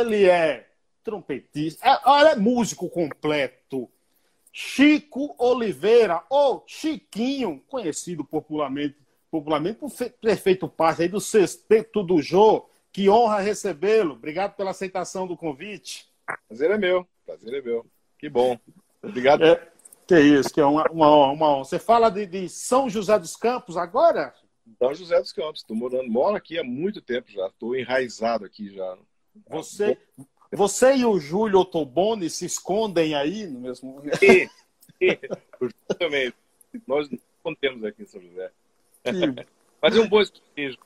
ele é trompetista, é, olha, é músico completo. Chico Oliveira, ou Chiquinho, conhecido popularmente, popularmente por ter feito parte aí do sexteto do Jô. Que honra recebê-lo. Obrigado pela aceitação do convite. Prazer é meu. Prazer é meu. Que bom. Obrigado. É, que isso, que é uma, uma, honra, uma honra. Você fala de, de São José dos Campos agora? São José dos Campos. Estou morando, moro aqui há muito tempo já. Estou enraizado aqui já. Você, você e o Júlio Ottoboni se escondem aí no mesmo lugar? E, justamente. Nós não escondemos aqui em São José. Que... Mas é um bom esconderijo.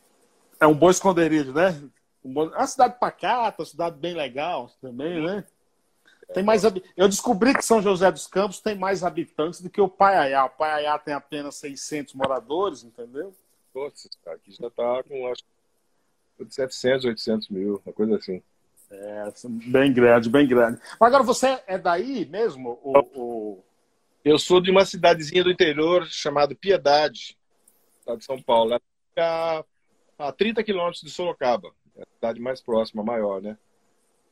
É um bom esconderijo, né? Uma cidade pacata, uma cidade bem legal também, né? Tem mais Eu descobri que São José dos Campos tem mais habitantes do que o Paiaiá. O Paiaiá tem apenas 600 moradores, entendeu? Nossa, aqui já está com acho, 700, 800 mil, uma coisa assim. É, bem grande, bem grande. Agora, você é daí mesmo? O, Eu sou de uma cidadezinha do interior chamada Piedade, de São Paulo. A, a 30 quilômetros de Sorocaba. É a cidade mais próxima, maior, né?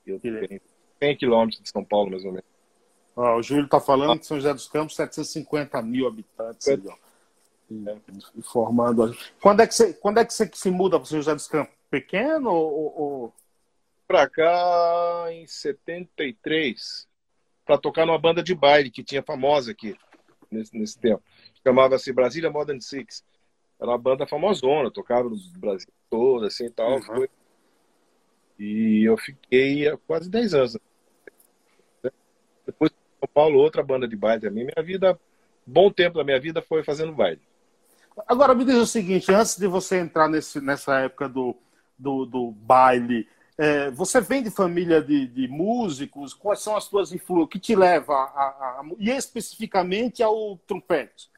Eu tenho 100 quilômetros de São Paulo, mais ou menos. Ah, o Júlio está falando que São José dos Campos, 750 mil habitantes. É. E, formando. Quando é que você, quando é que você se muda para São José dos Campos? Pequeno ou, ou pra cá em 73 para tocar numa banda de baile que tinha famosa aqui nesse, nesse tempo. Chamava-se Brasília Modern Six. Era uma banda famosona, tocava no Brasil todo, assim e tal. Uhum. E eu fiquei há quase 10 anos. Depois São Paulo, outra banda de baile também. Minha vida, bom tempo da minha vida foi fazendo baile. Agora me diz o seguinte, antes de você entrar nesse, nessa época do, do, do baile, é, você vem de família de, de, músicos? Quais são as suas influências? O que te leva a, a, a, e especificamente ao trompete?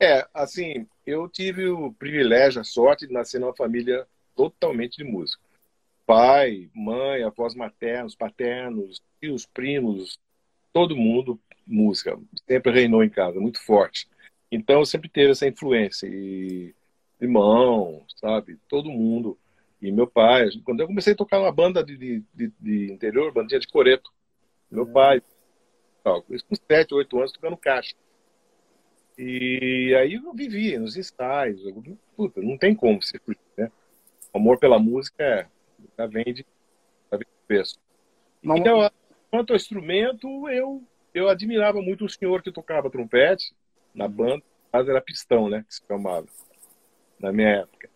É, assim, eu tive o privilégio, a sorte de nascer numa família totalmente de música. Pai, mãe, avós maternos, paternos, tios, primos, todo mundo música. Sempre reinou em casa, muito forte. Então, sempre teve essa influência. E irmão, sabe? Todo mundo e meu pai, quando eu comecei a tocar uma banda de, de, de, de interior, bandinha de coreto, meu é. pai, tal, com 7, 8 anos tocando caixa. E aí eu vivi nos ensaios, puta, não tem como se fugir, né? O amor pela música é, já vem de, já vem de peso. Então, quanto ao instrumento, eu, eu admirava muito o senhor que tocava trompete na uhum. banda, mas era pistão, né, que se chamava, na minha época.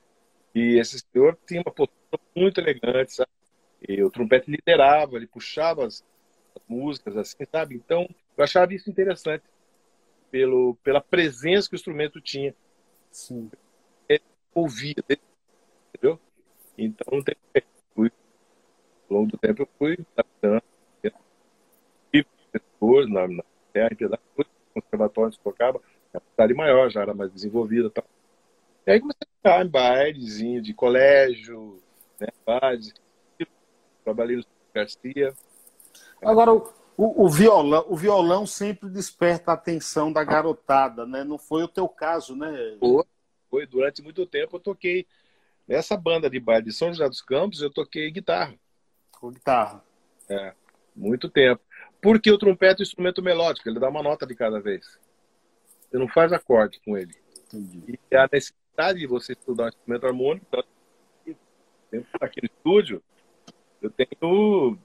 E esse senhor tinha uma postura muito elegante, sabe? E o trompete liderava, ele puxava as, as músicas, assim, sabe? Então, eu achava isso interessante, pelo, pela presença que o instrumento tinha. Sim. Ele ouvia, entendeu? Então, não tem fui, ao longo do tempo, eu fui adaptando, depois, na, na terra, no conservatório de Sorocaba, a cidade maior, já era mais desenvolvida, tal. E aí comecei a tocar em bailezinho de colégio, né, base. Trabalhei no Garcia. Agora, o, o, violão, o violão sempre desperta a atenção da garotada, né? Não foi o teu caso, né? Foi, foi. Durante muito tempo eu toquei nessa banda de baile de São José dos Campos, eu toquei guitarra. Com guitarra. É, muito tempo. Porque o trompete é um instrumento melódico, ele dá uma nota de cada vez. Você não faz acorde com ele. Entendi. E a necessidade de você estudar um instrumento harmônico. Então, aqui no estúdio, eu tenho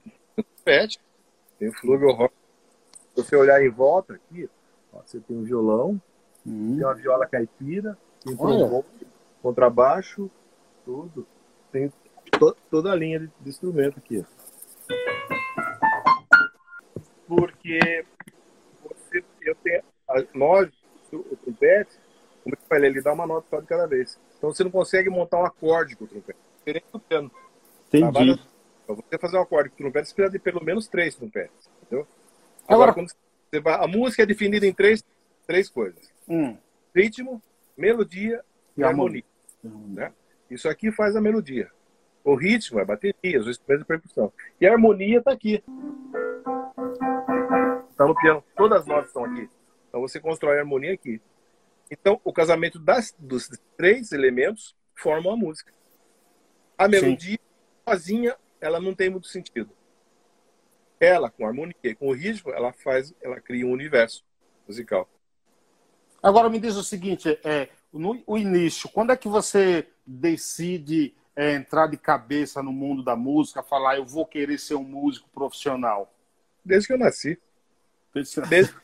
pet, tenho flugelhorn. Se você olhar em volta aqui, ó, você tem um violão, uhum. tem uma viola caipira, tem um contrabaixo, tudo. Tem to toda a linha de, de instrumento aqui. Porque você, eu tenho, nós, o trompete, como eu falei, ele dá uma nota só de cada vez. Então você não consegue montar um acorde com o trompete. Diferente do piano. Entendi. Para você fazer um acorde com o trompete, você precisa de pelo menos três trompetes. Entendeu? Agora, Agora quando você vai, a música é definida em três, três coisas: hum. ritmo, melodia e, e harmonia. harmonia. Né? Isso aqui faz a melodia. O ritmo é bateria, os instrumentos de percussão. E a harmonia está aqui. Está no piano. Todas as notas estão aqui. Então você constrói a harmonia aqui. Então, o casamento das, dos três elementos forma uma música. A melodia, Sim. sozinha, ela não tem muito sentido. ela, com harmonia e com o ritmo, ela faz, ela cria um universo musical. Agora me diz o seguinte, é, no o início, quando é que você decide é, entrar de cabeça no mundo da música, falar eu vou querer ser um músico profissional? Desde que eu nasci. Desde, Desde que eu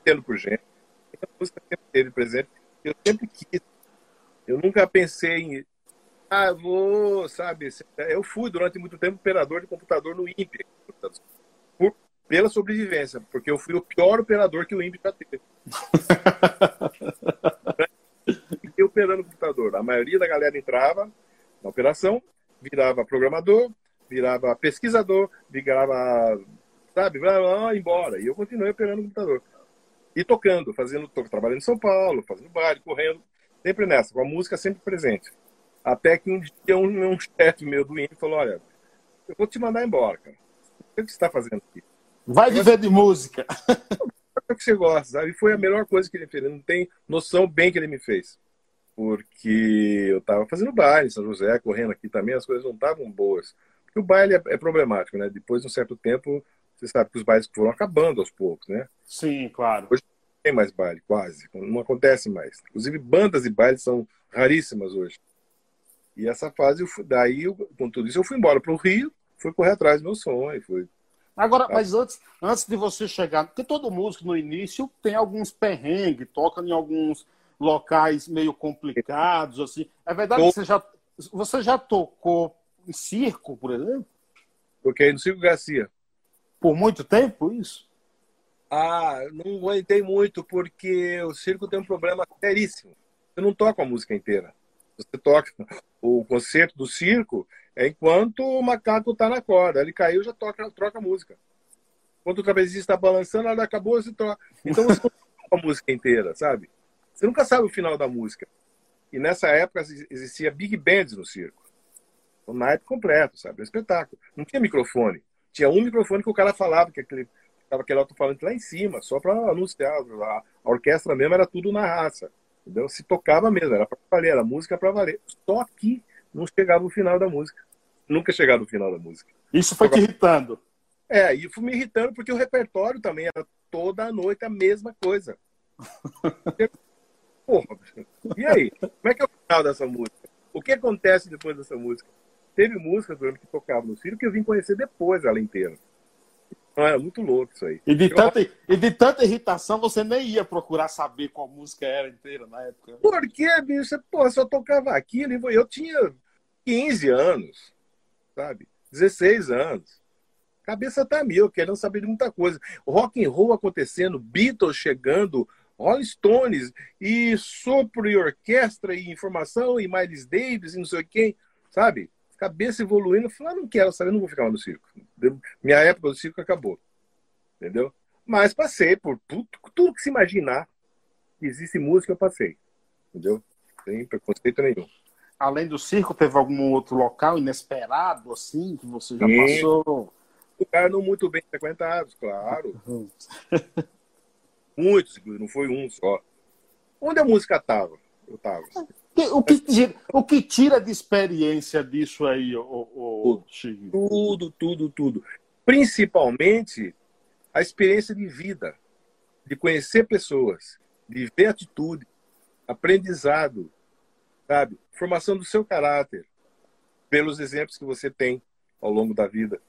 entendo por gente. A música sempre teve presente. Eu sempre quis. Eu nunca pensei em ah, vou, sabe? Eu fui durante muito tempo operador de computador no INPE, por, pela sobrevivência, porque eu fui o pior operador que o INPE já teve. Fiquei operando o computador. A maioria da galera entrava na operação, virava programador, virava pesquisador, virava, sabe, blá, embora. E eu continuei operando o computador. E tocando, fazendo, trabalhando em São Paulo, fazendo baile, correndo, sempre nessa, com a música sempre presente. Até que um dia um, um chefe meu do INPE falou, olha, eu vou te mandar embora, cara. O que você está fazendo aqui? Vai viver de música. O que você gosta, sabe? E foi a melhor coisa que ele fez. Ele não tem noção bem que ele me fez. Porque eu estava fazendo baile em São José, correndo aqui também, as coisas não estavam boas. Porque o baile é, é, problemático, né? Depois de um certo tempo, você sabe que os bailes foram acabando aos poucos, né? Sim, claro. Hoje não tem mais baile, quase. Não acontece mais. Inclusive, bandas e bailes são raríssimas hoje. E essa fase, eu fui, daí, eu, com tudo isso, eu fui embora para o Rio, fui correr atrás do meu sonho. Fui... Agora, mas antes, antes de você chegar, porque todo músico no início tem alguns perrengues, toca em alguns locais meio complicados, assim. É verdade que você já, você já tocou em circo, por exemplo? Toquei no Circo Garcia. Por muito tempo, isso? Ah, não aguentei muito, porque o circo tem um problema seríssimo. Eu não toco a música inteira. Você toca o concerto do circo é enquanto o macaco está na corda. Ele caiu, já toca, troca a música. Enquanto o trapezista está balançando, ela acabou, você troca. Então você não toca a música inteira, sabe? Você nunca sabe o final da música. E nessa época existia big bands no circo. Um naipe completo, sabe? Um espetáculo. Não tinha microfone. Tinha um microfone que o cara falava, que aquele, estava aquele alto-falante lá em cima, só para anunciar. A, a orquestra mesmo era tudo na raça. Entendeu? Se tocava mesmo, era para valer, era música para valer. Só que não chegava o final da música. Nunca chegava o final da música. Isso foi te irritando? É, e foi me irritando porque o repertório também era toda noite a mesma coisa. Porra, e aí? Como é que é o final dessa música? O que acontece depois dessa música? Teve música durante que tocava no Ciro que eu vim conhecer depois ela inteira. Ah, é muito louco isso aí. E de, tanta, e de tanta irritação, você nem ia procurar saber qual música era inteira na época. Por que, bicho? Pô, só tocava aquilo. Eu tinha 15 anos, sabe? 16 anos. Cabeça tá mil, querendo saber de muita coisa. Rock and roll acontecendo, Beatles chegando, Rolling Stones, e sopro e orquestra, e informação, e Miles Davis, e não sei quem, sabe? Cabeça evoluindo, eu falei, ah, não quero saber, não vou ficar no circo. Minha época do circo acabou. Entendeu? Mas passei por tudo, que se imaginar que existe música, eu passei. Entendeu? Sem preconceito nenhum. Além do circo, teve algum outro local inesperado, assim, que você já Sim. passou? Lugares não muito bem frequentados, claro. Uhum. Muitos, não foi um só. Onde a música estava? Eu estava. O que, tira, o que tira de experiência disso aí, o, o, Tudo, tudo, tudo. Principalmente a experiência de vida, de conhecer pessoas, de ver atitude, aprendizado, sabe? Formação do seu caráter, pelos exemplos que você tem ao longo da vida.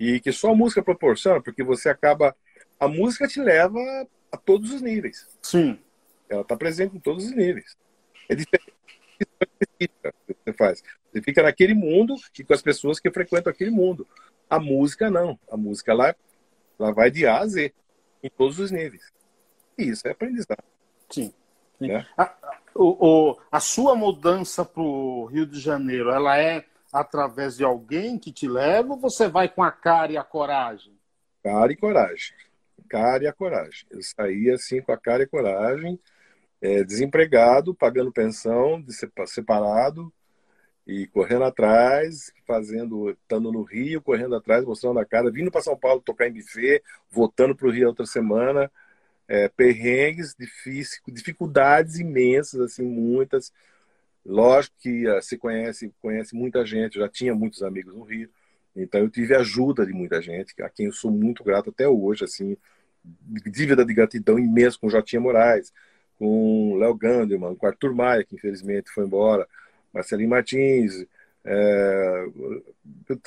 E que só a música proporciona, porque você acaba. A música te leva a todos os níveis. Sim. Ela está presente em todos os níveis. É diferente que você faz. Você fica naquele mundo e com as pessoas que frequentam aquele mundo. A música não. A música ela, ela vai de A a Z, em todos os níveis. E isso é aprendizado. Sim. Sim. Né? A, o, o, a sua mudança para o Rio de Janeiro, ela é através de alguém que te leva ou você vai com a cara e a coragem? Cara e coragem. Cara e a coragem. Eu saí assim com a cara e coragem é, desempregado, pagando pensão, de separado e correndo atrás, fazendo, estando no Rio, correndo atrás, mostrando a cara, vindo para São Paulo tocar em buffet, voltando para o Rio outra semana, é, perrengues, difícil, dificuldades imensas, assim, muitas. Lógico que uh, se conhece, conhece muita gente, já tinha muitos amigos no Rio, Então eu tive ajuda de muita gente, a quem eu sou muito grato até hoje, assim, dívida de gratidão imensa com Jotinha Moraes, com Léo Gandelman, com Arthur Maia, que infelizmente foi embora, Marcelinho Martins, é,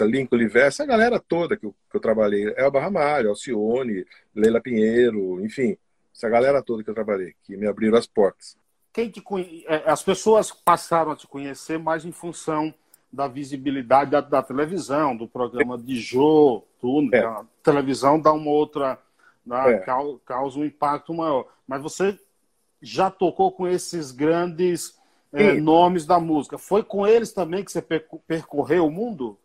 Lincoln Oliveira, essa galera toda que eu, que eu trabalhei, Elba Ramalho, Alcione, Leila Pinheiro, enfim, essa galera toda que eu trabalhei, que me abriram as portas. Quem te conhe... É, as pessoas passaram a te conhecer mais em função da visibilidade da, da televisão, do programa de Jô, tudo. É. A televisão dá uma outra, dá, é. causa um impacto maior. Mas você já tocou com esses grandes é, nomes da música. Foi com eles também que você percorreu o mundo?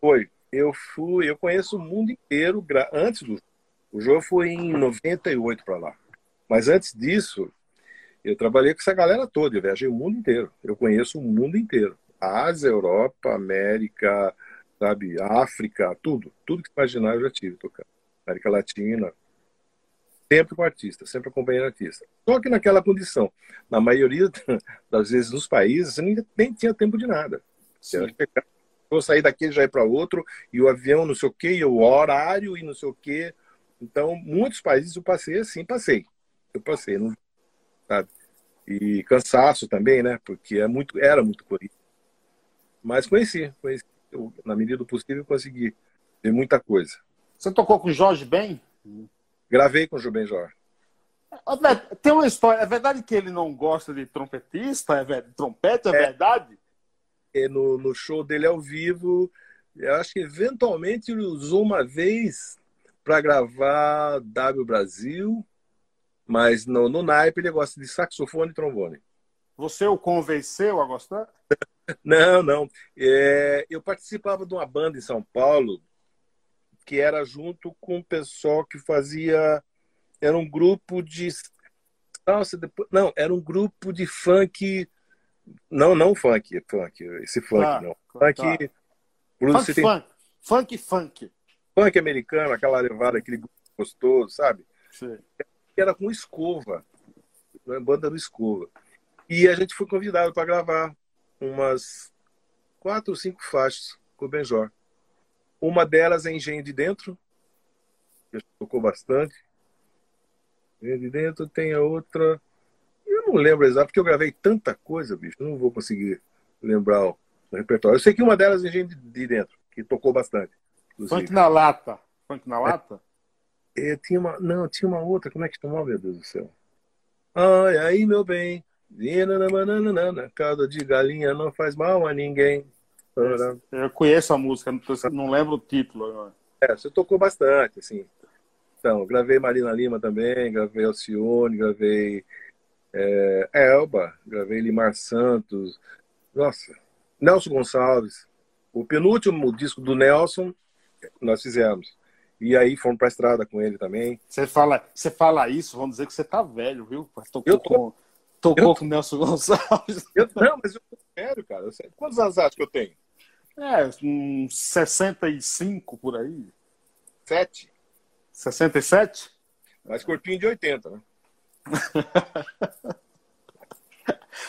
Foi. Eu fui, eu conheço o mundo inteiro antes do o jogo foi em 98 para lá. Mas antes disso, eu trabalhei com essa galera toda, eu viajei o mundo inteiro. Eu conheço o mundo inteiro. Ásia, Europa, América, sabe, África, tudo. Tudo que imaginar eu já tive tocando. América Latina, sempre com artista, sempre acompanhando artista. Só que naquela condição, na maioria das vezes nos países, você nem, tinha tempo de nada. Você vou sair daqui já ir para outro, e o avião não sei o quê, e o horário e não sei o quê. Então, muitos países eu passei assim, passei. Eu passei, não, sabe? E cansaço também, né? Porque é muito, era muito corrido. Mas conheci, conheci. Eu, na medida do possível, consegui ver muita coisa. Você tocou com Jorge Ben? Gravei com o Jubem Jorge. Tem uma história. É verdade que ele não gosta de trompetista? É verdade, trompete, é, é verdade? É no, no show dele ao vivo, eu acho que eventualmente ele usou uma vez para gravar W Brasil, mas no, no naipe ele gosta de saxofone e trombone. Você o convenceu a gostar? não, não. É, eu participava de uma banda em São Paulo que era junto com o pessoal que fazia. Era um grupo de. Nossa, depois, não, era um grupo de funk. Não, não funk, funk, esse funk, ah, não. Funk. Tá. Funk, tem... funk, funk, funk. Funk americano, aquela levada, aquele grupo gostoso, sabe? Sim. Era com escova, né, banda do escova. E a gente foi convidado para gravar umas quatro ou cinco faixas com o Benjor. Uma delas é Engenho de Dentro, que tocou bastante. Engenho de Dentro tem a outra. Eu não lembro exato, porque eu gravei tanta coisa, bicho, não vou conseguir lembrar o repertório. Eu sei que uma delas é Engenho de Dentro, que tocou bastante. Inclusive. Funk na lata. Funk na lata? É, tinha uma, não, tinha uma outra, como é que chamava, meu Deus do céu? Ai, aí, meu bem, cada de galinha não faz mal a ninguém. Eu conheço a música, não lembro o título. É, você tocou bastante, assim. Então, gravei Marina Lima também, gravei Alcione, gravei é, Elba, gravei Limar Santos. Nossa, Nelson Gonçalves. O penúltimo disco do Nelson nós fizemos. E aí fomos pra estrada com ele também. Você fala, você fala isso, vamos dizer que você tá velho, viu? Tocou, eu tô, com, tocou eu, com o Nelson Gonçalves. Eu, não, mas eu tô sério, cara. Quantos anos acho que eu tenho? É, uns 65 por aí. Sete? 67? Mais corpinho de 80, né?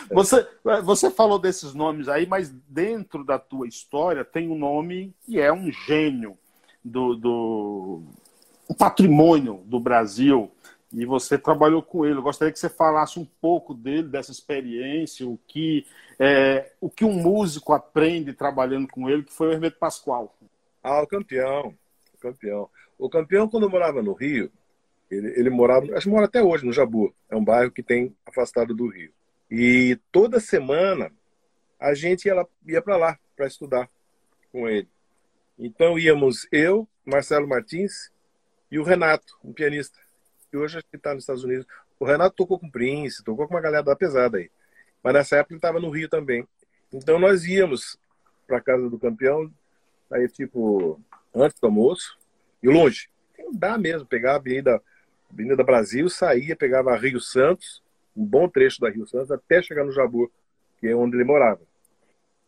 você, você falou desses nomes aí, mas dentro da tua história tem um nome que é um gênio do, do patrimônio do Brasil e você trabalhou com ele. Eu gostaria que você falasse um pouco dele, dessa experiência, o que, é, o que um músico aprende trabalhando com ele, que foi o Hermeto Pascoal. Ah, o campeão. O campeão. O campeão, quando morava no Rio, ele, ele morava, acho que mora até hoje, no Jabu. É um bairro que tem afastado do Rio. E toda semana a gente ia, ia para lá para estudar com ele. Então íamos eu, Marcelo Martins e o Renato, um pianista que hoje acho que está nos Estados Unidos. O Renato tocou com o Prince, tocou com uma galera da pesada aí. Mas nessa época ele estava no Rio também. Então nós íamos para casa do campeão, aí tipo, antes do almoço, e longe. Dá mesmo, pegar a Avenida, Avenida Brasil, saía, pegava a Rio Santos, um bom trecho da Rio Santos, até chegar no Jabu, que é onde ele morava.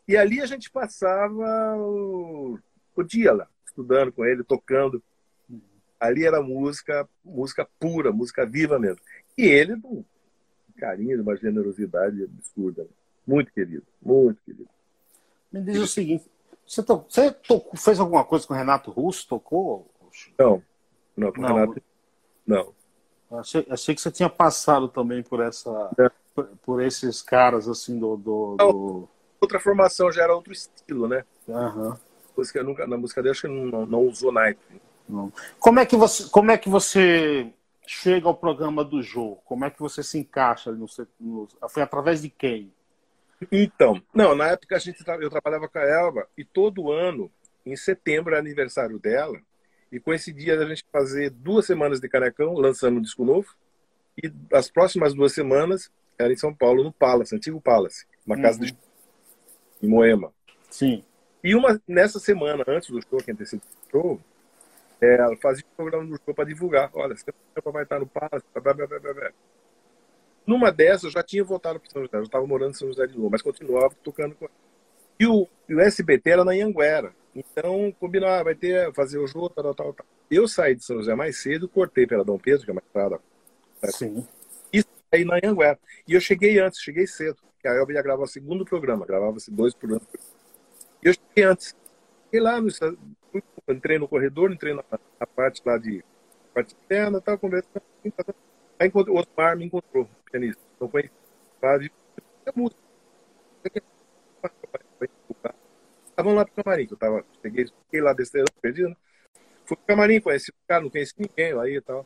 E ali a gente passava o, o dia lá, estudando com ele, tocando ali era música, música pura, música viva mesmo. E ele, um carinho, uma generosidade absurda. Muito querido, muito querido. Me diz o seguinte, Você, to... você tocou... fez alguma coisa com o Renato Russo? Tocou? Não, não, com o Renato. Não. Achei, achei que você tinha passado também por essa. Por, por, esses caras assim do. do, do... Outra formação já era outro estilo, né? Uhum. Música, nunca, na música dele acho que não, não usou naipe. Não. Como é que você, como é que você chega ao programa do jogo? Como é que você se encaixa no, no, foi através de quem? Então, não, na época a gente eu trabalhava com a Elba e todo ano, em setembro, é aniversário dela, e coincidia a gente fazer duas semanas de Canecão, lançando um disco novo, e as próximas duas semanas era em São Paulo, no Palace, antigo Palace, uma casa uhum. de em Moema. Sim. E uma nessa semana antes do show, que antecedeu o show, é, ela fazia um programa no show para divulgar. Olha, você vai estar no Palace, blá, blá, blá, blá. Numa dessas, eu já tinha voltado para São José, eu estava morando em São José de novo, mas continuava tocando com E o, o SBT era na Anhanguera. Então, combinava, ah, vai ter, fazer o jogo, tal, tal, tal. Eu saí de São José mais cedo, cortei pela Dom Pedro, que é uma estrada. Sim. E saí na Anhanguera. E eu cheguei antes, cheguei cedo, que a Elba ia gravar o segundo programa, gravava-se dois programas. E eu cheguei antes. Cheguei lá, no, entrei no corredor, entrei na, na parte lá de parte externa, estava conversando. Aí o Osmar me encontrou, pianista. Então foi a música. Estavam lá pro camarim, que eu tava, cheguei, fiquei lá besteira, perdido, né? Fui pro camarim, conheci o cara, não conheci ninguém lá e tal.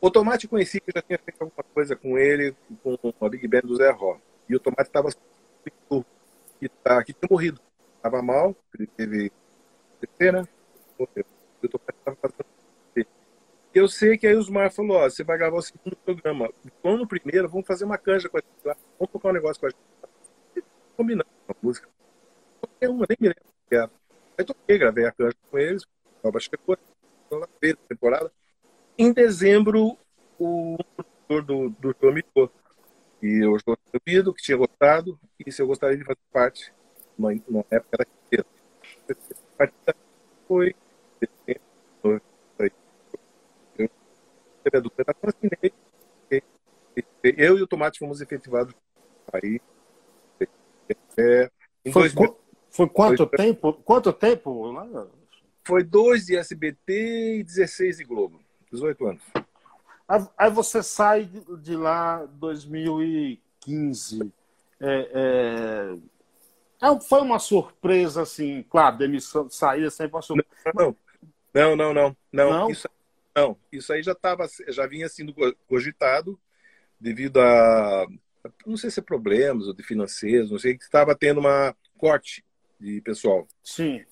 O Tomate conheci que eu já tinha feito alguma coisa com ele, com a Big Band do Zé Ró. E o Tomate estava que, tá, que tinha morrido. Estava mal, ele teve né? E Tomate estava fazendo eu sei que aí o Osmar falou, ó, você vai gravar o segundo programa. Vamos no primeiro, vamos fazer uma canja com a gente lá. Vamos tocar um negócio com a gente. Combinando a música. Toquei uma, nem me lembro que era. Aí toquei, gravei a canja com eles. Nova chegou, na temporada. Em dezembro, o produtor do, do show me ligou. E eu estou ouvido, que tinha gostado, e se eu gostaria de fazer parte, numa, numa época da inteira. A partida foi eu e o Tomate fomos efetivados aí. É, foi, 2000, foi quanto foi, tempo? Quanto tempo? Foi dois de SBT e 16 de Globo. 18 anos. Aí você sai de lá em 2015. É, é, é, foi uma surpresa, assim, claro, demissão, saída sempre uma surpresa. Não, não, não, não. não, não. Isso, não, isso aí já tava, já vinha sendo cogitado devido a não sei se é problemas ou de financeiros, não sei que estava tendo uma corte de pessoal. Sim.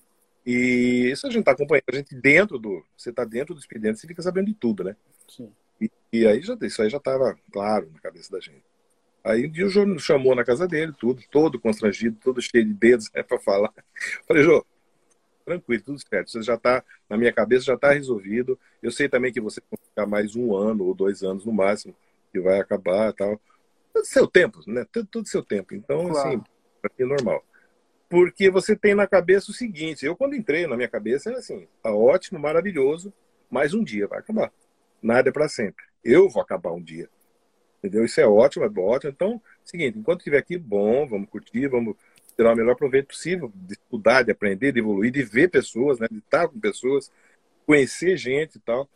E isso a gente está acompanhando, a gente dentro do, você está dentro do expediente, você fica sabendo de tudo, né? Sim. E, e aí já isso aí já estava claro na cabeça da gente. Aí um dia o Jô nos chamou na casa dele, tudo, todo constrangido, todo cheio de dedos é para falar. Falei, Jô, tranquilo, tudo certo. Você já está, na minha cabeça, já está resolvido. Eu sei também que você vai ficar mais um ano ou dois anos no máximo, que vai acabar tal. Tudo seu tempo, né? Tudo, tudo seu tempo. Então, claro. assim, para mim é normal. Porque você tem na cabeça o seguinte: eu, quando entrei na minha cabeça, era assim, tá ótimo, maravilhoso, mais um dia vai acabar. Nada é para sempre. Eu vou acabar um dia. Entendeu? Isso é ótimo, é ótimo. Então, seguinte, enquanto estiver aqui, bom, vamos curtir, vamos tirar o melhor proveito possível, de estudar, de aprender, de evoluir, de ver pessoas, né, de estar com pessoas, conhecer gente e tal.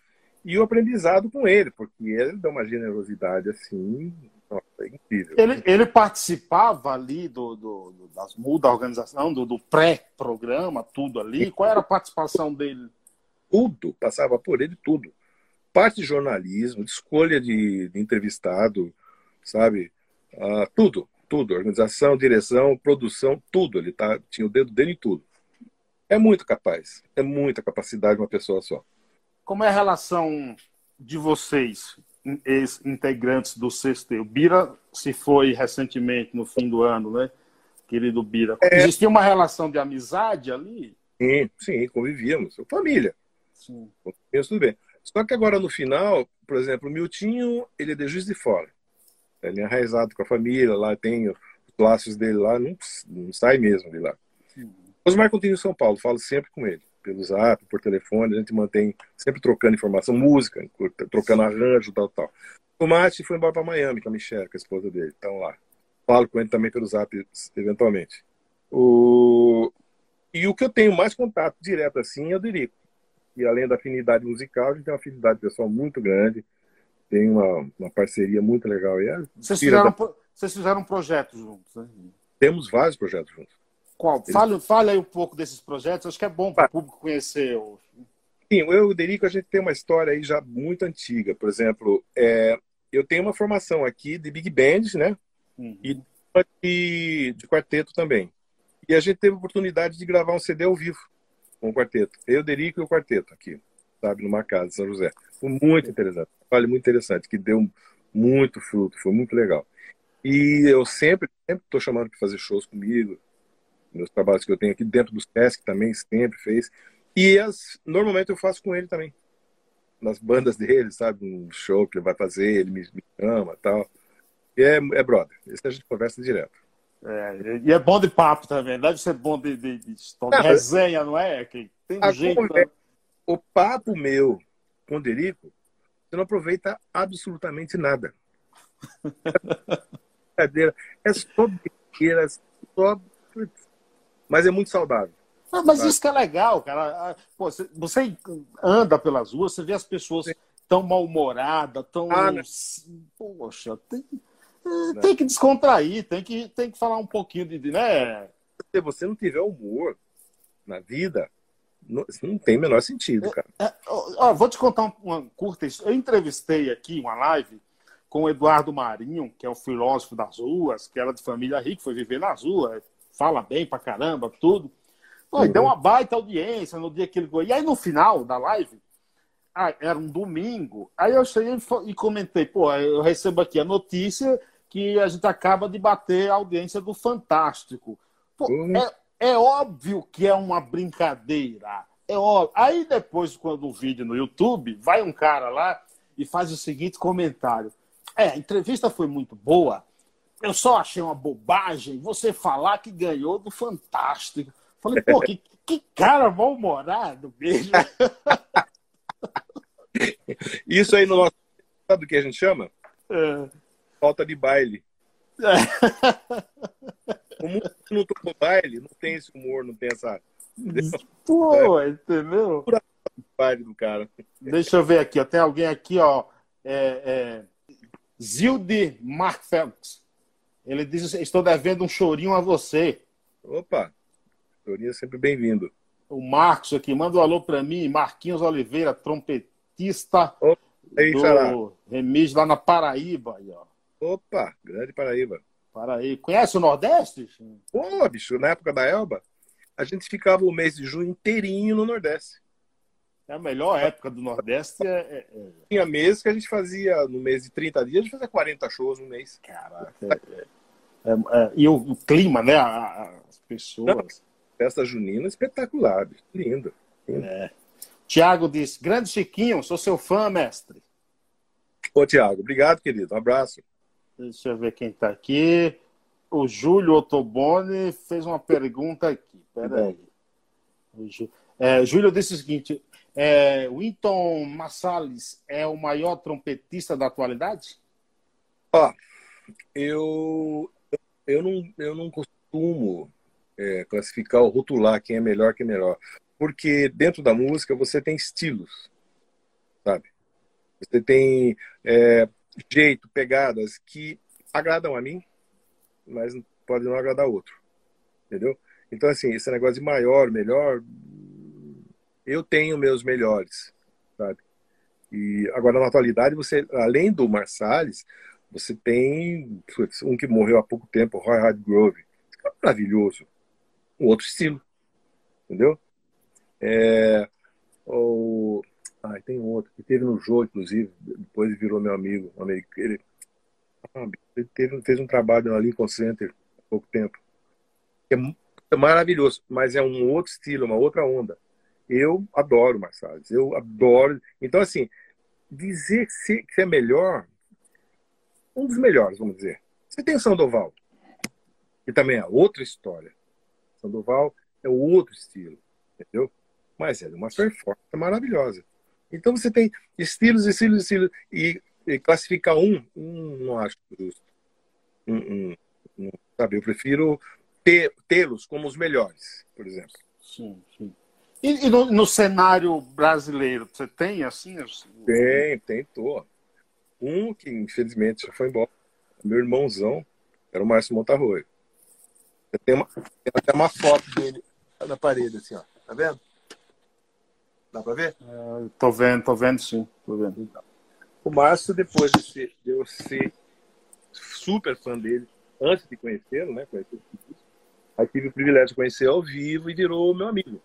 E o aprendizado com ele, porque ele dá uma generosidade assim, nossa, é incrível. Ele, ele participava ali do, do, do das da organização, do, do pré-programa, tudo ali. Qual era a participação dele? Tudo, passava por ele tudo. Parte de jornalismo, de escolha de, de entrevistado, sabe? Uh, tudo tudo, organização, direção, produção, tudo. Ele tá, tinha o dedo dele em tudo. É muito capaz, é muita capacidade de uma pessoa só. Como é a relação de vocês, ex-integrantes do Sexteio? Bira se foi recentemente, no fim do ano, né? Querido Bira. É... Existia uma relação de amizade ali? Sim, sim, convivíamos. Família. Sim. Convivíamos tudo bem. Só que agora no final, por exemplo, o Miltinho, ele é de Juiz de Fora. Ele é enraizado com a família, lá tem os laços dele lá, não, não sai mesmo de lá. Uhum. Osmar continua em São Paulo, falo sempre com ele, pelo zap, por telefone, a gente mantém sempre trocando informação, música, trocando arranjo, tal, tal. O Mate foi embora para Miami com a Michelle, com a esposa dele, estão lá. Falo com ele também pelo zap, eventualmente. O... E o que eu tenho mais contato direto assim é o Derico. E além da afinidade musical, a gente tem uma afinidade pessoal muito grande, tem uma, uma parceria muito legal. E é vocês, fizeram, da... vocês fizeram um projeto juntos, né? Temos vários projetos juntos. Qual? Eles... Fale, fale aí um pouco desses projetos, acho que é bom para o público conhecer. Sim, eu e o Derico, a gente tem uma história aí já muito antiga. Por exemplo, é, eu tenho uma formação aqui de Big Band, né? Uhum. E de, de quarteto também. E a gente teve a oportunidade de gravar um CD ao vivo com o quarteto. Eu, Derico e o quarteto aqui, sabe, numa casa São José. Foi muito interessante. Olha, muito interessante, que deu muito fruto, foi muito legal. E eu sempre, sempre estou chamando para fazer shows comigo. Meus trabalhos que eu tenho aqui dentro do Sesc também sempre fez. E as, normalmente eu faço com ele também. Nas bandas dele, sabe? Um show que ele vai fazer, ele me, me chama tal. E é, é brother. Esse a gente conversa direto. É, e é bom de papo também, deve ser bom de, de, de, de resenha, não é? Que tem um jeito. Conversa, o papo meu com o Derico, você não aproveita absolutamente nada. é só brincadeira, é só. Mas é muito saudável. Ah, mas isso que é legal, cara. Ah, pô, você anda pelas ruas, você vê as pessoas tão mal-humoradas, tão. Ah, né? Poxa, tem é, tem que descontrair, tem que, tem que falar um pouquinho de, né? Se você não tiver humor na vida, não, não tem o menor sentido, cara. É, é, ó, vou te contar uma, uma curta Eu entrevistei aqui uma live com o Eduardo Marinho, que é um filósofo das ruas, que era de família rica, foi viver nas ruas, fala bem pra caramba, tudo. Pô, uhum. Deu uma baita audiência no dia que ele. E aí, no final da live, ah, era um domingo, aí eu cheguei e comentei, pô, eu recebo aqui a notícia que a gente acaba de bater a audiência do Fantástico. Pô, uhum. é, é óbvio que é uma brincadeira. É óbvio. Aí depois, quando o vídeo no YouTube, vai um cara lá e faz o seguinte comentário. É, a entrevista foi muito boa. Eu só achei uma bobagem você falar que ganhou do Fantástico. Falei, pô, que, que cara mal-humorado mesmo. Isso aí no nosso. Sabe o que a gente chama? É falta de baile. Como não tocou baile, não tem esse humor, não tem essa. Pô, entendeu? Baile do cara. Deixa eu ver aqui, ó. tem alguém aqui, ó. É, é... Zilde Mark Phelps. Ele diz: Estou devendo um chorinho a você. Opa, chorinho é sempre bem-vindo. O Marcos aqui, manda um alô para mim. Marquinhos Oliveira, trompetista Opa, aí, do Remis lá na Paraíba. Aí, ó. Opa, grande Paraíba. Paraíba. Conhece o Nordeste? Pô, bicho, na época da Elba, a gente ficava o mês de junho inteirinho no Nordeste. É a melhor época do Nordeste. É, é... é. Tinha meses que a gente fazia, no mês de 30 dias, a gente fazia 40 shows no mês. Caraca. É, é, é, e o, o, clima, né? As pessoas. Não, festa junina espetacular, bicho. lindo. lindo. Tiago disse: Grande Chiquinho, sou seu fã, mestre. Ô, Tiago, obrigado, querido. Um abraço. Deixa eu ver quem está aqui. O Júlio Ottoboni fez uma pergunta aqui. Peraí. É, Júlio disse o seguinte: é, Winton Massales é o maior trompetista da atualidade? Ó, eu, eu, não, eu não costumo é, classificar ou rotular quem é melhor, quem é melhor. Porque dentro da música você tem estilos, sabe? Você tem é, jeito, pegadas que agradam a mim, mas podem não agradar outro. Entendeu? Então, assim, esse negócio de maior, melhor, eu tenho meus melhores, sabe? E agora, na atualidade, você, além do Marsalis, você tem um que morreu há pouco tempo, Roy Hardgrove. É maravilhoso. Um outro estilo. Entendeu? É, o, ah, tem outro que teve no jogo, inclusive, depois virou meu amigo. Ele, ah, ele teve, fez um trabalho na Lincoln Center há pouco tempo. É, é maravilhoso, mas é um outro estilo, uma outra onda. Eu adoro massagens, eu adoro. Então, assim, dizer que é melhor, um dos melhores, vamos dizer. Você tem o Sandoval, que também é outra história. Sandoval é outro estilo, entendeu? Mas é uma performance maravilhosa. Então você tem estilos, estilos, estilos. E, e classificar um, um não acho justo. Um, um, sabe, eu prefiro ter, tê-los como os melhores, por exemplo. Sim, sim. E, e no, no, cenário brasileiro, você tem assim? Tem, tem, tô. Um que infelizmente já foi embora, meu irmãozão, era o Márcio Montarroio. Tem, uma, tem até uma foto dele na parede, assim, ó. Tá vendo? Dá pra ver? É, tô vendo, tô vendo sim. Tô vendo. Então, o Márcio, depois de, ser, de eu ser super fã dele, antes de conhecê-lo, né? Conhecer aí tive o privilégio de conhecer ao vivo e virou meu amigo.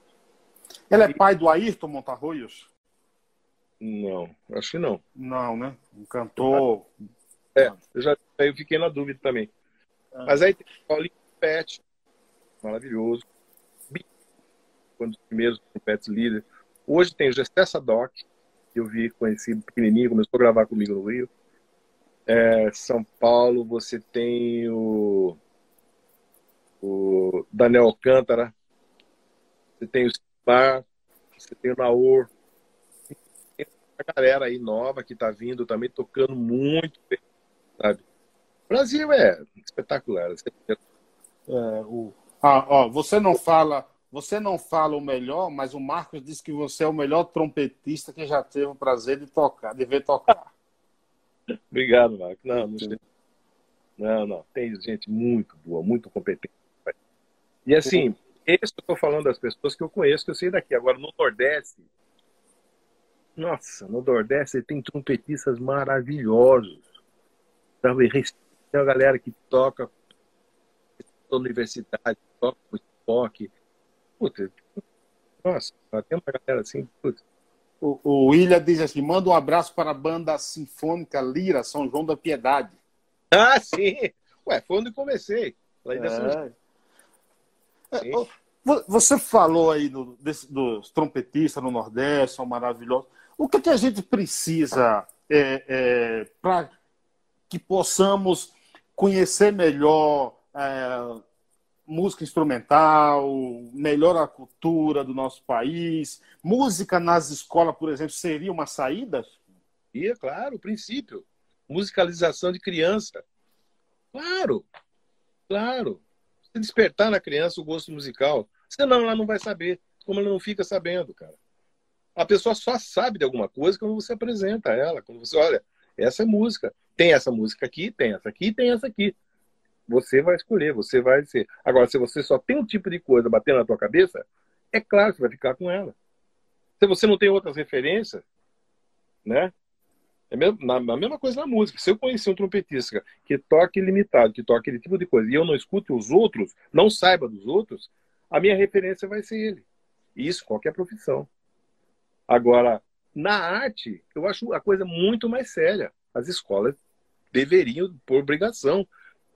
Ele é pai do Ayrton Montarroios? Não, acho que não. Não, né? Um cantor. É, eu já eu fiquei na dúvida também. Ah. Mas aí tem o Paulinho Pet, maravilhoso. Um dos primeiros Pets líder. Hoje tem Gessé Sadoc, que eu vi, conheci pequenininho, começou a gravar comigo no Rio. É, São Paulo, você tem o, o Daniel Alcântara, você tem o Bar, você tem o Naor, tem uma galera aí nova que está vindo também tocando muito bem, sabe? O Brasil é espetacular. É, o... ah, ó, você não fala você não fala o melhor, mas o Marcos disse que você é o melhor trompetista que já teve o prazer de tocar, de ver tocar. Obrigado, Marcos. Não, não, não, não, tem gente muito boa, muito competente. E assim, esse eu estou falando das pessoas que eu conheço, que eu sei daqui. Agora, no Nordeste, nossa, no Nordeste tem trompetistas maravilhosos. Tem uma galera que toca na universidade, toca com Spock. Puta, nossa, tem uma galera assim, putz. O, o William diz assim: manda um abraço para a banda sinfônica Lira, São João da Piedade. Ah, sim! Ué, foi onde comecei. Lá ainda é. É, você falou aí do, desse, dos trompetistas no Nordeste, são maravilhosos. O que, que a gente precisa é, é, para que possamos conhecer melhor é, música instrumental, melhor a cultura do nosso país? Música nas escolas, por exemplo, seria uma saída? Ia, claro, o princípio. Musicalização de criança. Claro, claro despertar na criança o gosto musical. Senão ela não vai saber, como ela não fica sabendo, cara. A pessoa só sabe de alguma coisa quando você apresenta ela, quando você olha, essa é música. Tem essa música aqui, tem essa aqui, tem essa aqui. Você vai escolher, você vai ser. Agora, se você só tem um tipo de coisa batendo na tua cabeça, é claro que você vai ficar com ela. Se você não tem outras referências, né? É a mesma coisa na música. Se eu conhecer um trompetista que toque limitado, que toque aquele tipo de coisa, e eu não escuto os outros, não saiba dos outros, a minha referência vai ser ele. Isso, qualquer profissão. Agora, na arte, eu acho a coisa muito mais séria. As escolas deveriam, por obrigação,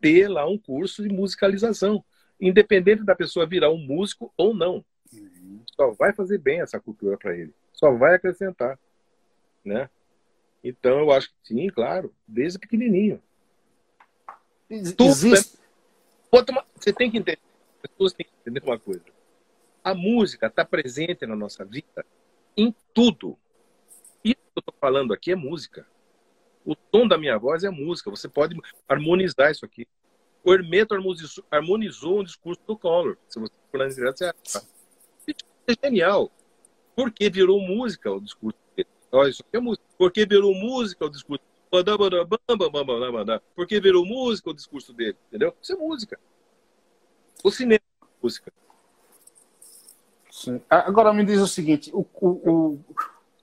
ter lá um curso de musicalização, independente da pessoa virar um músico ou não. Uhum. Só vai fazer bem essa cultura para ele. Só vai acrescentar, né? Então, eu acho que sim, claro, desde pequenininho. Existe... Você tem que entender, as pessoas têm que entender uma coisa. A música está presente na nossa vida em tudo. Isso que eu estou falando aqui é música. O tom da minha voz é música. Você pode harmonizar isso aqui. O Hermeto harmonizou, harmonizou um discurso do Collor. Se você for lá direto, você acha. É genial. Porque virou música o discurso dele. Olha, isso aqui é música. Porque virou música o discurso. Porque virou música o discurso dele, entendeu? Isso é música. O cinema é música. Sim. Agora me diz o seguinte: o, o, o, o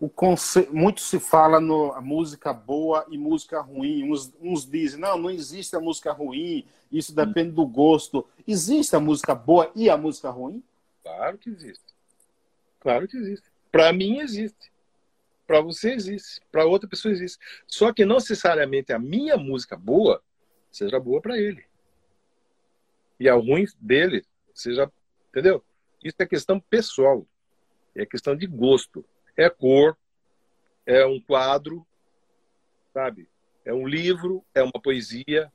conce... muito se fala no música boa e música ruim. Uns, uns dizem, não, não existe a música ruim, isso depende do gosto. Existe a música boa e a música ruim? Claro que existe. Claro que existe. Para mim existe. Para você existe, para outra pessoa existe. Só que não necessariamente a minha música boa seja boa para ele. E a ruim dele seja, entendeu? Isso é questão pessoal. É questão de gosto. É cor, é um quadro, sabe? É um livro, é uma poesia,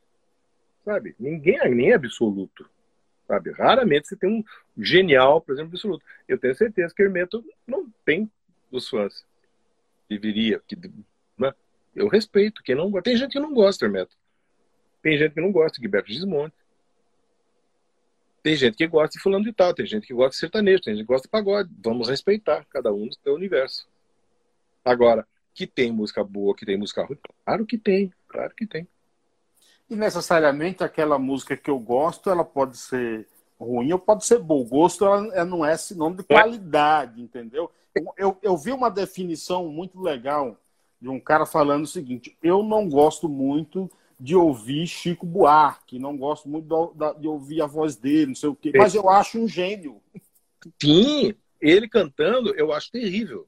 sabe? Ninguém é nem absoluto, sabe? Raramente você tem um genial, por exemplo, absoluto. Eu tenho certeza que Hermeto não tem os fãs deveria. Que, né? Eu respeito. Quem não, tem gente que não gosta, Hermeto. Tem gente que não gosta, Gilberto Gismonte. Tem gente que gosta de fulano de tal, tem gente que gosta de sertanejo, tem gente que gosta de pagode. Vamos respeitar cada um no seu universo. Agora, que tem música boa, que tem música ruim, claro que tem, claro que tem. E necessariamente aquela música que eu gosto, ela pode ser ruim ou pode ser bom. Gosto ela não é sinônimo de qualidade, entendeu? Eu, eu vi uma definição muito legal de um cara falando o seguinte: eu não gosto muito de ouvir Chico Buarque, não gosto muito de ouvir a voz dele, não sei o quê, mas eu acho um gênio. Sim, ele cantando, eu acho terrível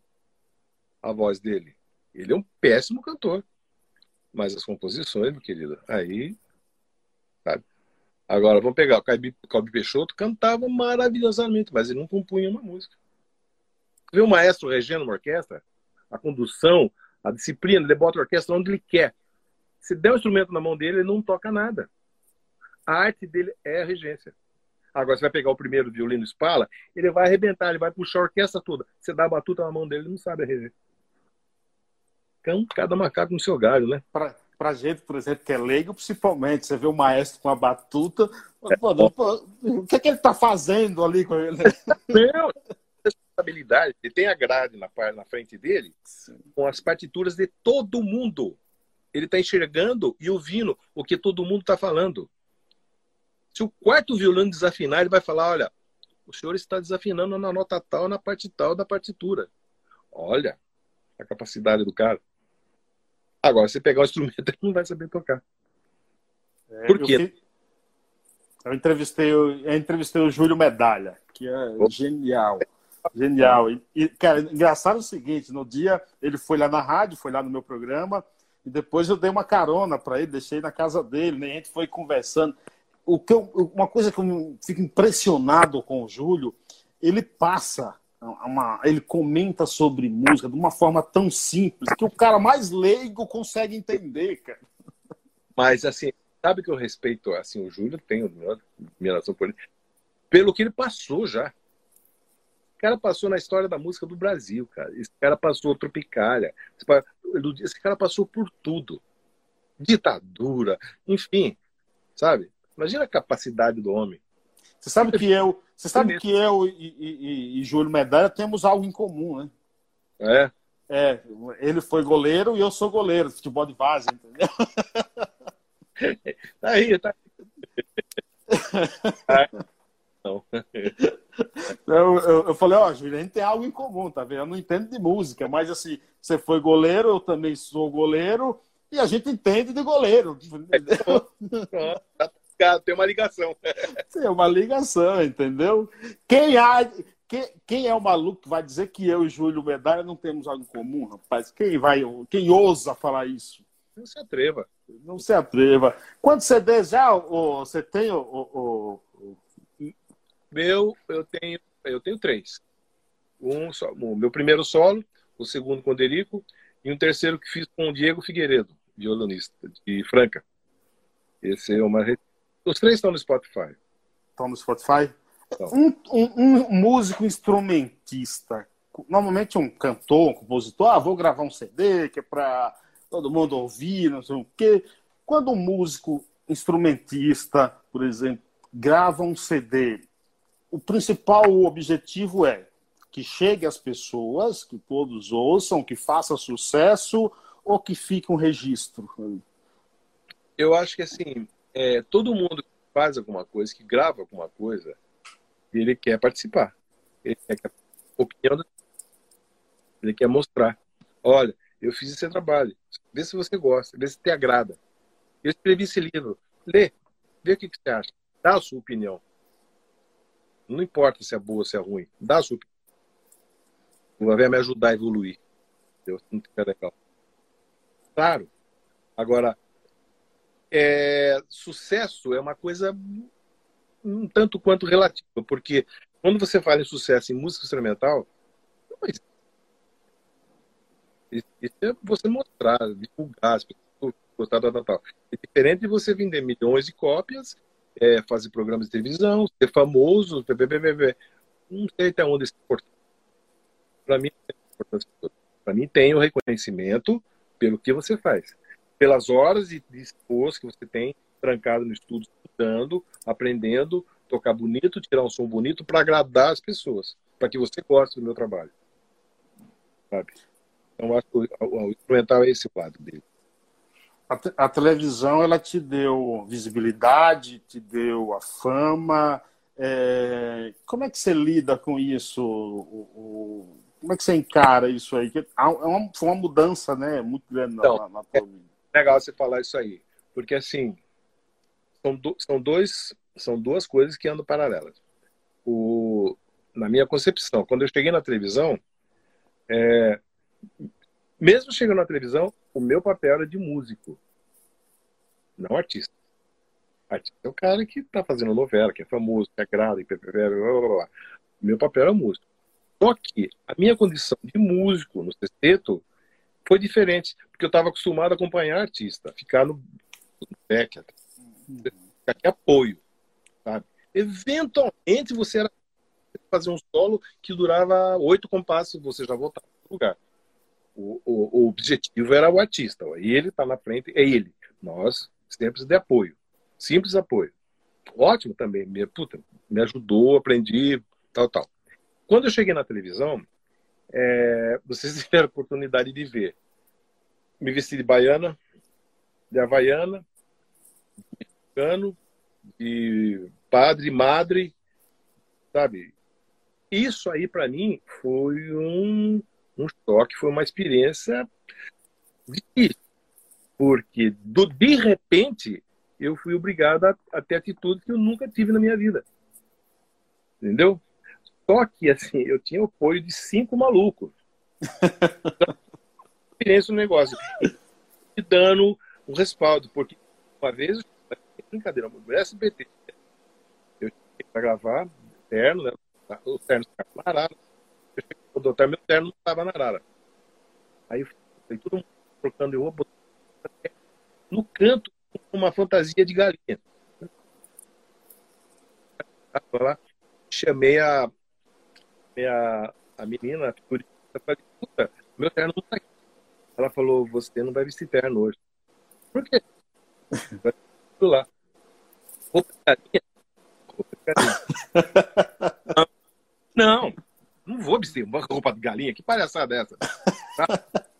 a voz dele. Ele é um péssimo cantor. Mas as composições, meu querido, aí. Sabe? Agora, vamos pegar o Calbi Peixoto, cantava maravilhosamente, mas ele não compunha uma música. Vê o maestro regendo uma orquestra, a condução, a disciplina, ele bota a orquestra onde ele quer. Se der um instrumento na mão dele, ele não toca nada. A arte dele é a regência. Agora, você vai pegar o primeiro violino espala, ele vai arrebentar, ele vai puxar a orquestra toda. Você dá a batuta na mão dele, ele não sabe a regência. Então, cada macaco no seu galho, né? Pra, pra gente, por exemplo, que é leigo, principalmente, você vê o maestro com a batuta, é, pô, pô, o que é que ele tá fazendo ali com ele? Não, responsabilidade. Ele tem a grade na, na frente dele Sim. com as partituras de todo mundo. Ele está enxergando e ouvindo o que todo mundo está falando. Se o quarto violino desafinar, ele vai falar: olha, o senhor está desafinando na nota tal, na parte tal da partitura. Olha a capacidade do cara. Agora, se pegar o instrumento, ele não vai saber tocar. É, Por quê? Eu, eu, entrevistei, eu entrevistei o Júlio Medalha, que é Opa. genial. Genial. E, cara, engraçado é o seguinte: no dia ele foi lá na rádio, foi lá no meu programa, e depois eu dei uma carona para ele, deixei na casa dele, né? a gente foi conversando. O que eu, uma coisa que eu fico impressionado com o Júlio, ele passa, uma, ele comenta sobre música de uma forma tão simples que o cara mais leigo consegue entender, cara. Mas assim, sabe que eu respeito assim o Júlio, tenho admiração por ele, pelo que ele passou já. Cara passou na história da música do Brasil, cara. Esse cara passou Tropicália. Esse cara passou por tudo. Ditadura, enfim, sabe? Imagina a capacidade do homem. Você sabe que eu, você sabe que eu e, e, e Júlio Medalha temos algo em comum, né? É. É, ele foi goleiro e eu sou goleiro, futebol de base, entendeu? tá aí, tá aí. Não. Eu, eu, eu falei, ó, oh, Júlio, a gente tem algo em comum, tá vendo? Eu não entendo de música, mas assim, você foi goleiro, eu também sou goleiro, e a gente entende de goleiro. Tem uma ligação. Tem uma ligação, entendeu? Quem, há, quem, quem é o maluco que vai dizer que eu e Júlio Medalha não temos algo em comum, rapaz? Quem vai, quem ousa falar isso? Não se atreva. Não se atreva. Quantos CDs já você tem, o, o, meu, eu tenho, eu tenho três. Um só, o meu primeiro solo, o segundo com o Derico e um terceiro que fiz com o Diego Figueiredo, violonista de Franca. Esse é uma Os três estão no Spotify. Estão no Spotify? Um, um, um, músico instrumentista, normalmente um cantor, um compositor, ah, vou gravar um CD que é para todo mundo ouvir, não sei o quê. Quando um músico instrumentista, por exemplo, grava um CD, o principal objetivo é que chegue às pessoas, que todos ouçam, que faça sucesso ou que fique um registro? Eu acho que assim, é, todo mundo que faz alguma coisa, que grava alguma coisa, ele quer participar. Ele quer a opinião ele quer mostrar. Olha, eu fiz esse trabalho. Vê se você gosta, vê se te agrada. Eu escrevi esse livro. Lê, vê o que, que você acha. Dá a sua opinião. Não importa se é boa se é ruim. Dá a sua opinião. Vai me ajudar a evoluir. Entendeu? Não legal. Claro. Agora, é, sucesso é uma coisa um tanto quanto relativa, porque quando você fala em sucesso em música instrumental, isso é você mostrar, divulgar, as pessoas gostar da tal. É diferente de você vender milhões de cópias é, fazer programas de televisão, ser famoso, bbb, não sei até onde isso é importante. Para mim, para mim tem o reconhecimento pelo que você faz, pelas horas de, de que você tem trancado no estudo, estudando, aprendendo tocar bonito, tirar um som bonito para agradar as pessoas, para que você goste do meu trabalho. Sabe? Então, acho que o, o, instrumental é esse lado dele. A, a, televisão, ela te deu visibilidade, te deu a fama. É... Como é que você lida com isso? O, o... Como é que você encara isso aí? É uma, foi uma mudança né, muito grande então, na, na tua vida. É legal você falar isso aí. Porque, assim, são, do, são, dois, são duas coisas que andam paralelas. O, na minha concepção, quando eu cheguei na televisão, é, mesmo chegando na televisão, o meu papel era de músico, não artista. Artista é o cara que está fazendo novela, que é famoso, que agrada, que blá, blá, blá, blá. Meu papel era músico. Só que a minha condição de músico no sexteto foi diferente, porque eu estava acostumado a acompanhar artista, ficar no back, ficar aqui apoio, sabe? Eventualmente você era fazer um solo que durava oito compassos, você já voltava para o lugar. O, o, o, objetivo era o artista. Ó. Ele está na frente, é ele. Nós, sempre de apoio. Simples apoio. Ótimo também. Me, puta, me ajudou, aprendi, tal, tal. Quando eu cheguei na televisão, é, vocês tiveram a oportunidade de ver. Me vesti de baiana, de havaiana, de mexicano, de padre, madre, sabe? Isso aí, para mim, foi um, um choque, foi uma experiência difícil. Porque, do, de repente, eu fui obrigado a, a ter atitude que eu nunca tive na minha vida. Entendeu? Só que, assim, eu tinha o apoio de cinco malucos. experiência no negócio. E dando um respaldo. Porque, uma vez, brincadeira, uma SBT, eu tinha para gravar, terno, né? o terno estava cheguei no doutor, meu terno não estava na arara. Aí foi todo mundo trocando eu roupa no canto uma fantasia de galinha. Lá, chamei a, a, a menina, a figurista, falei, puta, meu terno não tá aqui. Ela falou, você não vai vestir terno hoje. Por quê? Vai lá. Roupa de galinha? Roupa de galinha. Não, não vou vestir uma roupa de galinha. Que palhaçada é essa?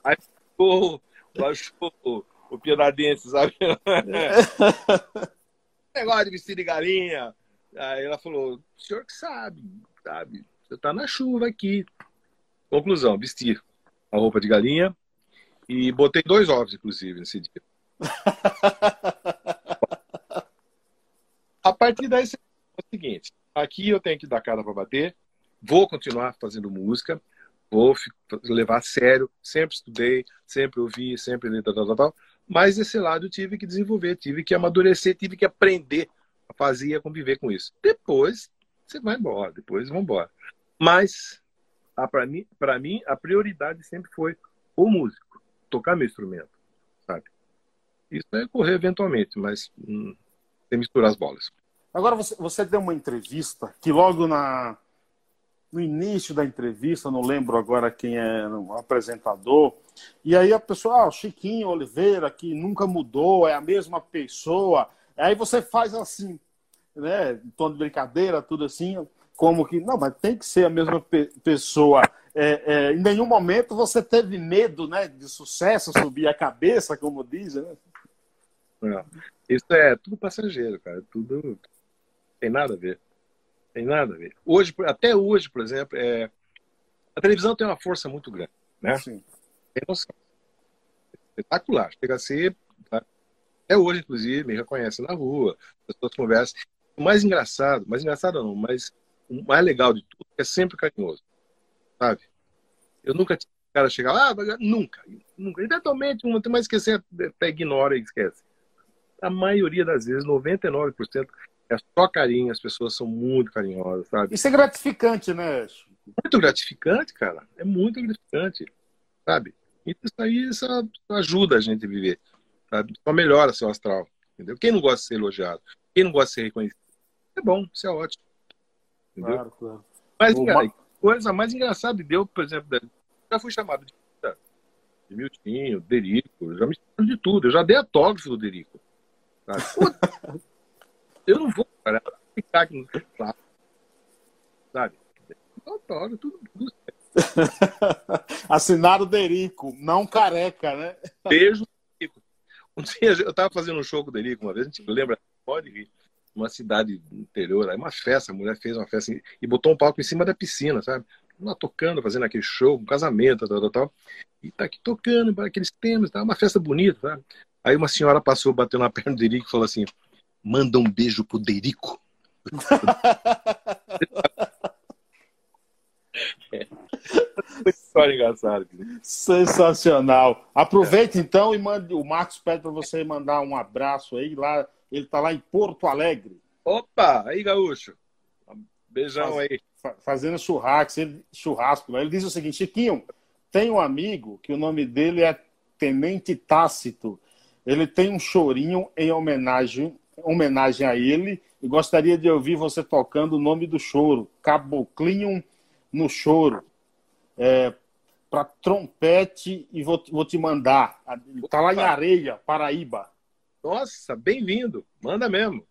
Aí ficou, achou o, o pianadense, sabe? Negócio de vestir de galinha. Aí ela falou, o senhor que sabe, sabe? Você tá na chuva aqui. Conclusão, vestir a roupa de galinha e botei dois ovos, inclusive, nesse dia. a partir daí, é o seguinte, aqui eu tenho que dar cara para bater, Vou continuar fazendo música, vou levar a sério, sempre estudei, sempre ouvi, sempre tal, tal, tal, mas esse lado eu tive que desenvolver, tive que amadurecer, tive que aprender a fazer e a conviver com isso. Depois você vai embora, depois vão embora. Mas para mim, para mim a prioridade sempre foi o músico, tocar meu instrumento, sabe? Isso é correr eventualmente, mas hum, sem misturar as bolas. Agora você, você deu uma entrevista que logo na no início da entrevista, não lembro agora quem é o apresentador, e aí a pessoa, ah, Chiquinho Oliveira, que nunca mudou, é a mesma pessoa. Aí você faz assim, né, tom de brincadeira, tudo assim, como que, não, mas tem que ser a mesma pe pessoa. É, é, em nenhum momento você teve medo, né, de sucesso, subir a cabeça, como dizem, né? Não, isso é tudo passageiro, cara, tudo tem nada a ver. Tem nada a ver. Hoje, até hoje, por exemplo, é... a televisão tem uma força muito grande, né? Sim. Tem noção. Espetacular. Chega a ser. Tá? Até hoje, inclusive, me reconhecem na rua, as pessoas conversam. O mais engraçado, mais engraçado não, mas o mais legal de tudo é sempre carinhoso, sabe? Eu nunca tive cara chegar lá, ah, nunca, nunca. Eventualmente, um tem mais esquecer, até ignora e esquece. A maioria das vezes, 99%, é só carinho, as pessoas são muito carinhosas, sabe? Isso é gratificante, né? Muito gratificante, cara. É muito gratificante, sabe? Então, isso aí isso ajuda a gente a viver, sabe? Só melhora seu astral, entendeu? Quem não gosta de ser elogiado? Quem não gosta de ser reconhecido? É bom, isso é ótimo. Entendeu? Claro, claro. Mas, cara, a coisa mais engraçada deu, por exemplo, já fui chamado de, de Miltinho, Derico, já me chamaram de tudo. Eu já dei autógrafo do Derico. Sabe? eu não vou, cara. ficar aqui no claro. Sabe? Autógrafo, tudo, tudo Assinado Derico, não careca, né? Beijo, Derico. Um dia eu estava fazendo um show com o Derico uma vez, a gente lembra, pode rir, uma cidade interior, aí uma festa, a mulher fez uma festa e botou um palco em cima da piscina, sabe? Lá tocando, fazendo aquele show, um casamento, tal, tal, tal. E tá aqui tocando, para aqueles temas, tá uma festa bonita, sabe? Aí uma senhora passou, bateu na perna do Derico e falou assim: manda um beijo pro Derico. História engraçada. Sensacional. Aproveita então e mande. O Marcos pede para você mandar um abraço aí. Lá, ele está lá em Porto Alegre. Opa, aí, Gaúcho. Beijão Faz, aí. Fazendo churrasco, ele, churrasco. Ele diz o seguinte: Chiquinho, tem um amigo que o nome dele é Tenente Tácito. Ele tem um chorinho em homenagem, homenagem a ele e gostaria de ouvir você tocando o nome do choro, Caboclinho no Choro é, para trompete e vou, vou te mandar. Está lá em Areia, Paraíba. Nossa, bem-vindo. Manda mesmo.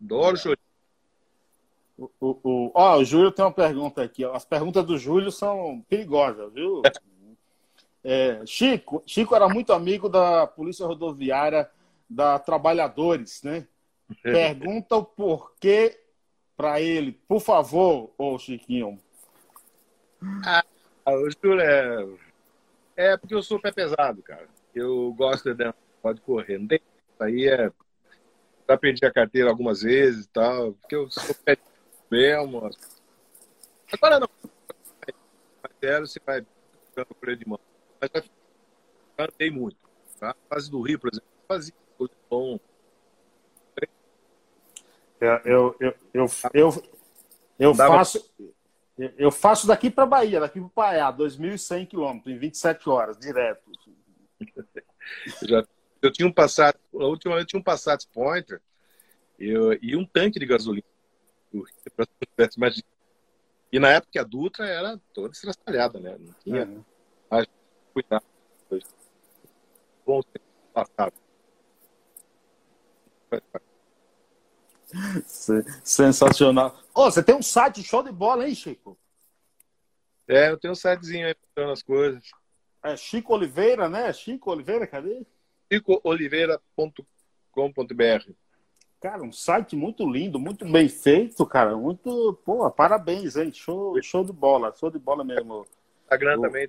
Adoro é. chorinho. O, o, o, ó, o Júlio tem uma pergunta aqui. As perguntas do Júlio são perigosas, viu? É, Chico, Chico era muito amigo da Polícia Rodoviária da Trabalhadores, né? Pergunta o porquê para ele, por favor, ô Chiquinho. Ah, o Júlio é... é porque eu sou pé pesado, cara. Eu gosto de pode correr. Não tem isso aí é já perdi a carteira algumas vezes e tal, porque eu sou pé mesmo. Agora não. Sério, você vai ficando por de mão. Mas já andei muito. Tá? Fase do Rio, por exemplo, fazia bom. Eu, eu, eu, eu, eu, faço. Eu faço daqui para Bahia, daqui para Paiá, 2.100 quilômetros, em 27 horas, direto. Já, eu tinha um Passat, a última vez eu tinha um Passat Pointer eu, e um tanque de gasolina. E na época a Dutra era toda estraçalhada, né? Não tinha é. mais cuidado. Bom passado. Sensacional. Oh, você tem um site show de bola, hein, Chico? É, eu tenho um sitezinho aí mostrando as coisas. É Chico Oliveira, né? Chico Oliveira, cadê? chicooliveira.com.br Cara, um site muito lindo, muito bem feito, cara. Muito, pô, parabéns, hein? Show, show de bola, show de bola mesmo. Instagram o... também,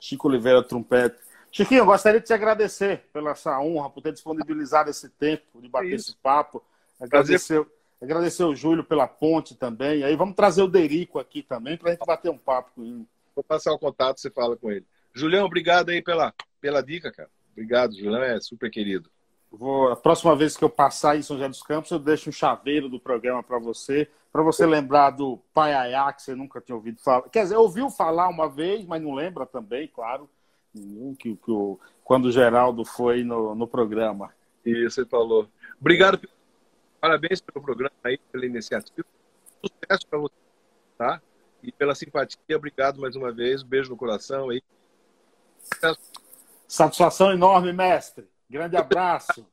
Chico Oliveira Trompete. Chiquinho, eu gostaria de te agradecer pela essa honra, por ter disponibilizado esse tempo de bater esse papo. Agradecer, agradecer o Júlio pela ponte também. Aí vamos trazer o Derico aqui também para a gente bater um papo com ele. Vou passar o contato, você fala com ele. Julião, obrigado aí pela, pela dica, cara. Obrigado, Julião, é super querido. Vou, a próxima vez que eu passar em São José dos Campos, eu deixo um chaveiro do programa para você, para você lembrar do Pai Ayá, que você nunca tinha ouvido falar. Quer dizer, ouviu falar uma vez, mas não lembra também, claro que, que o, quando o Geraldo foi no, no programa. Isso, você falou. Obrigado, parabéns pelo programa aí, pela iniciativa. Sucesso para você, tá? E pela simpatia, obrigado mais uma vez. Um beijo no coração aí. Satisfação enorme, mestre. Grande abraço.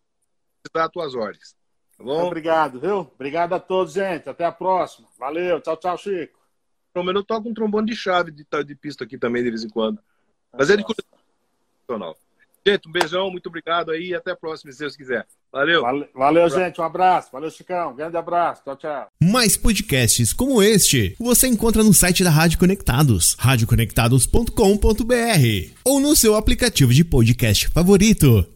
Está tuas ordens. Tá bom? Obrigado, viu? Obrigado a todos, gente. Até a próxima. Valeu. Tchau, tchau, Chico. Pelo menos eu toco um trombone de chave de, de pista aqui também, de vez em quando. Mas é de Gente, um beijão, muito obrigado aí e até a próxima, se Deus quiser. Valeu. Valeu, valeu gente. Um abraço. Valeu, Chicão. Um grande abraço. Tchau, tchau. Mais podcasts como este você encontra no site da Rádio Conectados, radioconectados.com.br ou no seu aplicativo de podcast favorito.